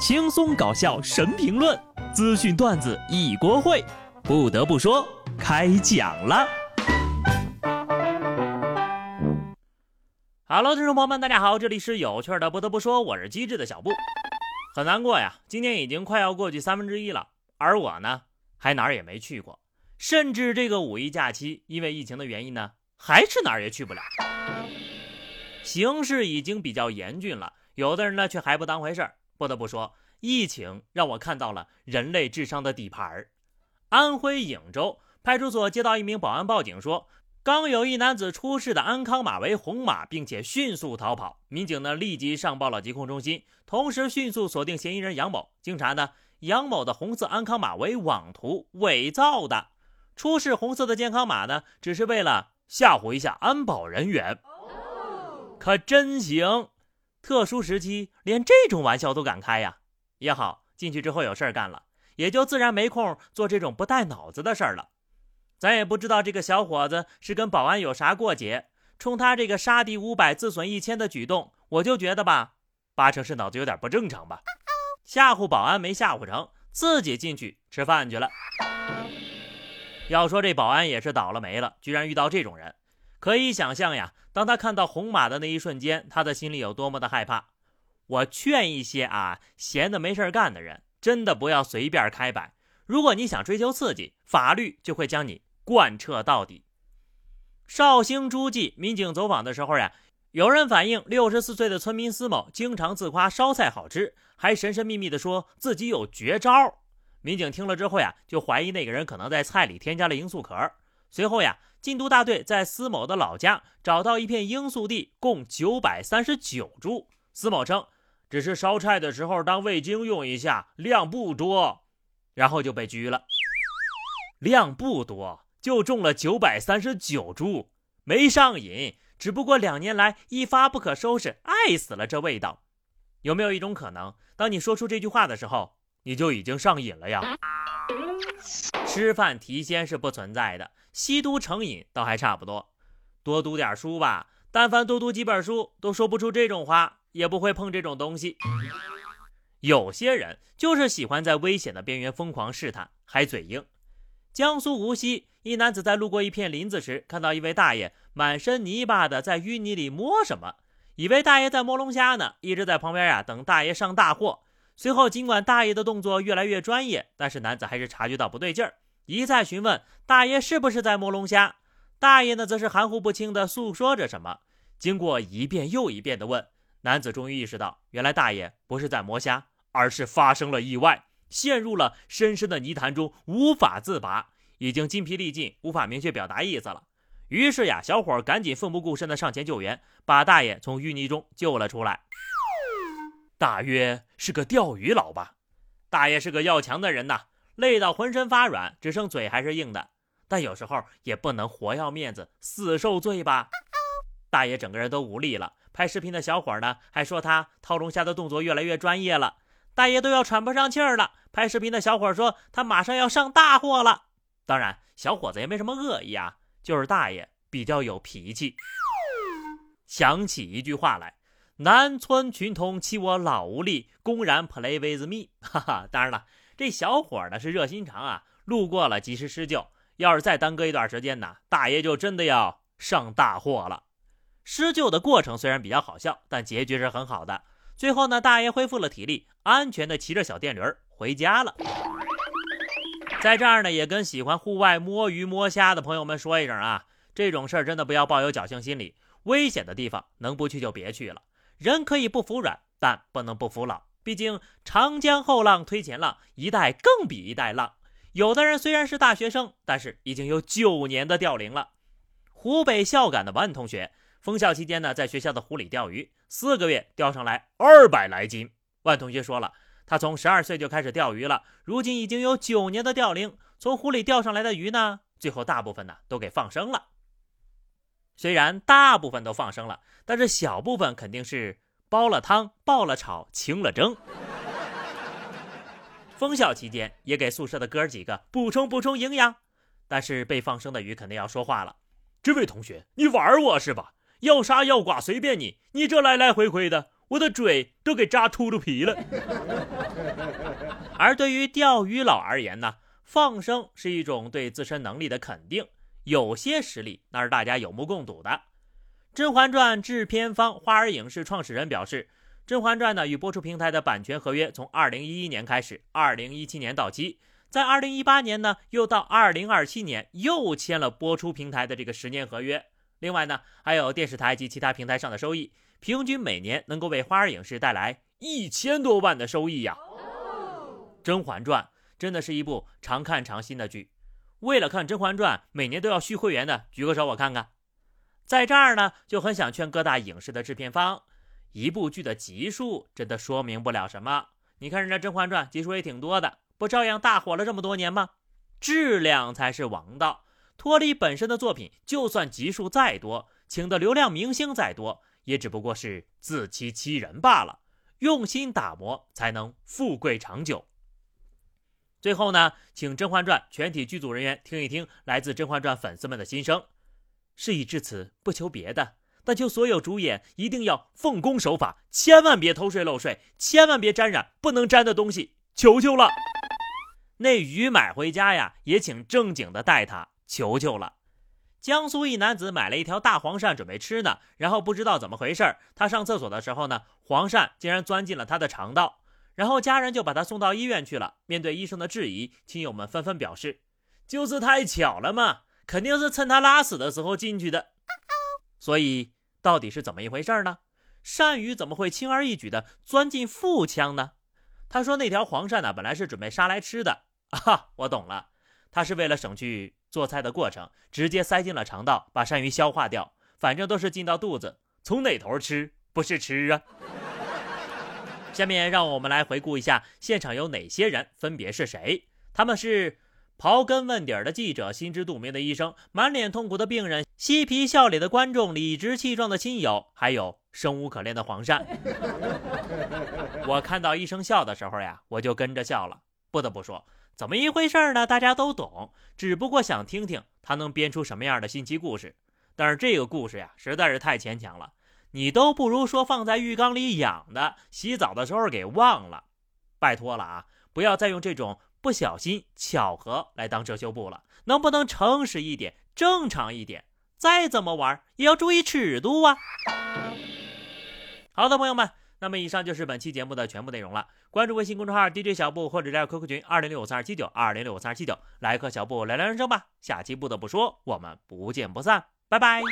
轻松搞笑神评论，资讯段子一锅烩。不得不说，开讲了。Hello，听众朋友们，大家好，这里是有趣的。不得不说，我是机智的小布。很难过呀，今年已经快要过去三分之一了，而我呢，还哪儿也没去过，甚至这个五一假期，因为疫情的原因呢，还是哪儿也去不了。形势已经比较严峻了，有的人呢却还不当回事儿。不得不说，疫情让我看到了人类智商的底盘儿。安徽颍州派出所接到一名保安报警说，刚有一男子出示的安康码为红码，并且迅速逃跑。民警呢立即上报了疾控中心，同时迅速锁定嫌疑人杨某。经查呢，杨某的红色安康码为网图伪造的，出示红色的健康码呢，只是为了吓唬一下安保人员。可真行！特殊时期，连这种玩笑都敢开呀！也好，进去之后有事儿干了，也就自然没空做这种不带脑子的事儿了。咱也不知道这个小伙子是跟保安有啥过节，冲他这个杀敌五百自损一千的举动，我就觉得吧，八成是脑子有点不正常吧。吓唬保安没吓唬成，自己进去吃饭去了。要说这保安也是倒了霉了，居然遇到这种人。可以想象呀，当他看到红马的那一瞬间，他的心里有多么的害怕。我劝一些啊闲的没事干的人，真的不要随便开摆。如果你想追求刺激，法律就会将你贯彻到底。绍兴诸暨民警走访的时候呀，有人反映，六十四岁的村民司某经常自夸烧菜好吃，还神神秘秘的说自己有绝招。民警听了之后呀，就怀疑那个人可能在菜里添加了罂粟壳。随后呀。禁毒大队在司某的老家找到一片罂粟地，共九百三十九株。司某称，只是烧菜的时候当味精用一下，量不多，然后就被拘了。量不多就中了九百三十九株，没上瘾，只不过两年来一发不可收拾，爱死了这味道。有没有一种可能，当你说出这句话的时候，你就已经上瘾了呀？吃饭提鲜是不存在的。吸毒成瘾倒还差不多，多读点书吧。但凡多读几本书，都说不出这种话，也不会碰这种东西。有些人就是喜欢在危险的边缘疯狂试探，还嘴硬。江苏无锡一男子在路过一片林子时，看到一位大爷满身泥巴的在淤泥里摸什么，以为大爷在摸龙虾呢，一直在旁边呀等大爷上大货。随后，尽管大爷的动作越来越专业，但是男子还是察觉到不对劲儿。一再询问大爷是不是在摸龙虾，大爷呢则是含糊不清地诉说着什么。经过一遍又一遍的问，男子终于意识到，原来大爷不是在摸虾，而是发生了意外，陷入了深深的泥潭中无法自拔，已经筋疲力尽，无法明确表达意思了。于是呀，小伙赶紧奋不顾身地上前救援，把大爷从淤泥中救了出来。大约是个钓鱼佬吧，大爷是个要强的人呐。累到浑身发软，只剩嘴还是硬的，但有时候也不能活要面子，死受罪吧。大爷整个人都无力了。拍视频的小伙呢，还说他掏龙虾的动作越来越专业了。大爷都要喘不上气儿了。拍视频的小伙说他马上要上大货了。当然，小伙子也没什么恶意啊，就是大爷比较有脾气。想起一句话来：“南村群童欺我老无力，公然 play with me。”哈哈，当然了。这小伙呢是热心肠啊，路过了及时施救。要是再耽搁一段时间呢，大爷就真的要上大货了。施救的过程虽然比较好笑，但结局是很好的。最后呢，大爷恢复了体力，安全的骑着小电驴回家了。在这儿呢，也跟喜欢户外摸鱼摸虾的朋友们说一声啊，这种事儿真的不要抱有侥幸心理，危险的地方能不去就别去了。人可以不服软，但不能不服老。毕竟长江后浪推前浪，一代更比一代浪。有的人虽然是大学生，但是已经有九年的钓龄了。湖北孝感的万同学，封校期间呢，在学校的湖里钓鱼，四个月钓上来二百来斤。万同学说了，他从十二岁就开始钓鱼了，如今已经有九年的钓龄。从湖里钓上来的鱼呢，最后大部分呢都给放生了。虽然大部分都放生了，但是小部分肯定是。煲了汤，爆了炒，清了蒸。封校期间也给宿舍的哥几个补充补充营养，但是被放生的鱼肯定要说话了。这位同学，你玩我是吧？要杀要剐随便你，你这来来回回的，我的嘴都给扎秃噜皮了。而对于钓鱼佬而言呢，放生是一种对自身能力的肯定，有些实力那是大家有目共睹的。《甄嬛传》制片方花儿影视创始人表示，《甄嬛传》呢与播出平台的版权合约从二零一一年开始二零一七年到期，在二零一八年呢又到二零二七年又签了播出平台的这个十年合约。另外呢，还有电视台及其他平台上的收益，平均每年能够为花儿影视带来一千多万的收益呀。《甄嬛传》真的是一部常看常新的剧，为了看《甄嬛传》，每年都要续会员的，举个手我看看。在这儿呢，就很想劝各大影视的制片方，一部剧的集数真的说明不了什么。你看人家《甄嬛传》集数也挺多的，不照样大火了这么多年吗？质量才是王道。脱离本身的作品，就算集数再多，请的流量明星再多，也只不过是自欺欺人罢了。用心打磨，才能富贵长久。最后呢，请《甄嬛传》全体剧组人员听一听来自《甄嬛传》粉丝们的心声。事已至此，不求别的，但求所有主演一定要奉公守法，千万别偷税漏税，千万别沾染不能沾的东西，求求了。那鱼买回家呀，也请正经的带它。求求了！江苏一男子买了一条大黄鳝准备吃呢，然后不知道怎么回事他上厕所的时候呢，黄鳝竟然钻进了他的肠道，然后家人就把他送到医院去了。面对医生的质疑，亲友们纷纷表示，就是太巧了嘛，肯定是趁他拉屎的时候进去的。所以到底是怎么一回事呢？鳝鱼怎么会轻而易举的钻进腹腔呢？他说那条黄鳝呢，本来是准备杀来吃的啊，我懂了，他是为了省去。做菜的过程直接塞进了肠道，把鳝鱼消化掉。反正都是进到肚子，从哪头吃不是吃啊？下面让我们来回顾一下现场有哪些人，分别是谁？他们是刨根问底的记者、心知肚明的医生、满脸痛苦的病人、嬉皮笑脸的观众、理直气壮的亲友，还有生无可恋的黄鳝。我看到医生笑的时候呀，我就跟着笑了。不得不说。怎么一回事呢？大家都懂，只不过想听听他能编出什么样的新奇故事。但是这个故事呀，实在是太牵强了，你都不如说放在浴缸里养的，洗澡的时候给忘了。拜托了啊，不要再用这种不小心、巧合来当遮羞布了，能不能诚实一点、正常一点？再怎么玩也要注意尺度啊！好的，朋友们。那么以上就是本期节目的全部内容了。关注微信公众号 DJ 小布，或者加 QQ 群二零六五三二七九二零六五三二七九，来和小布聊聊人生吧。下期不得不说，我们不见不散，拜拜。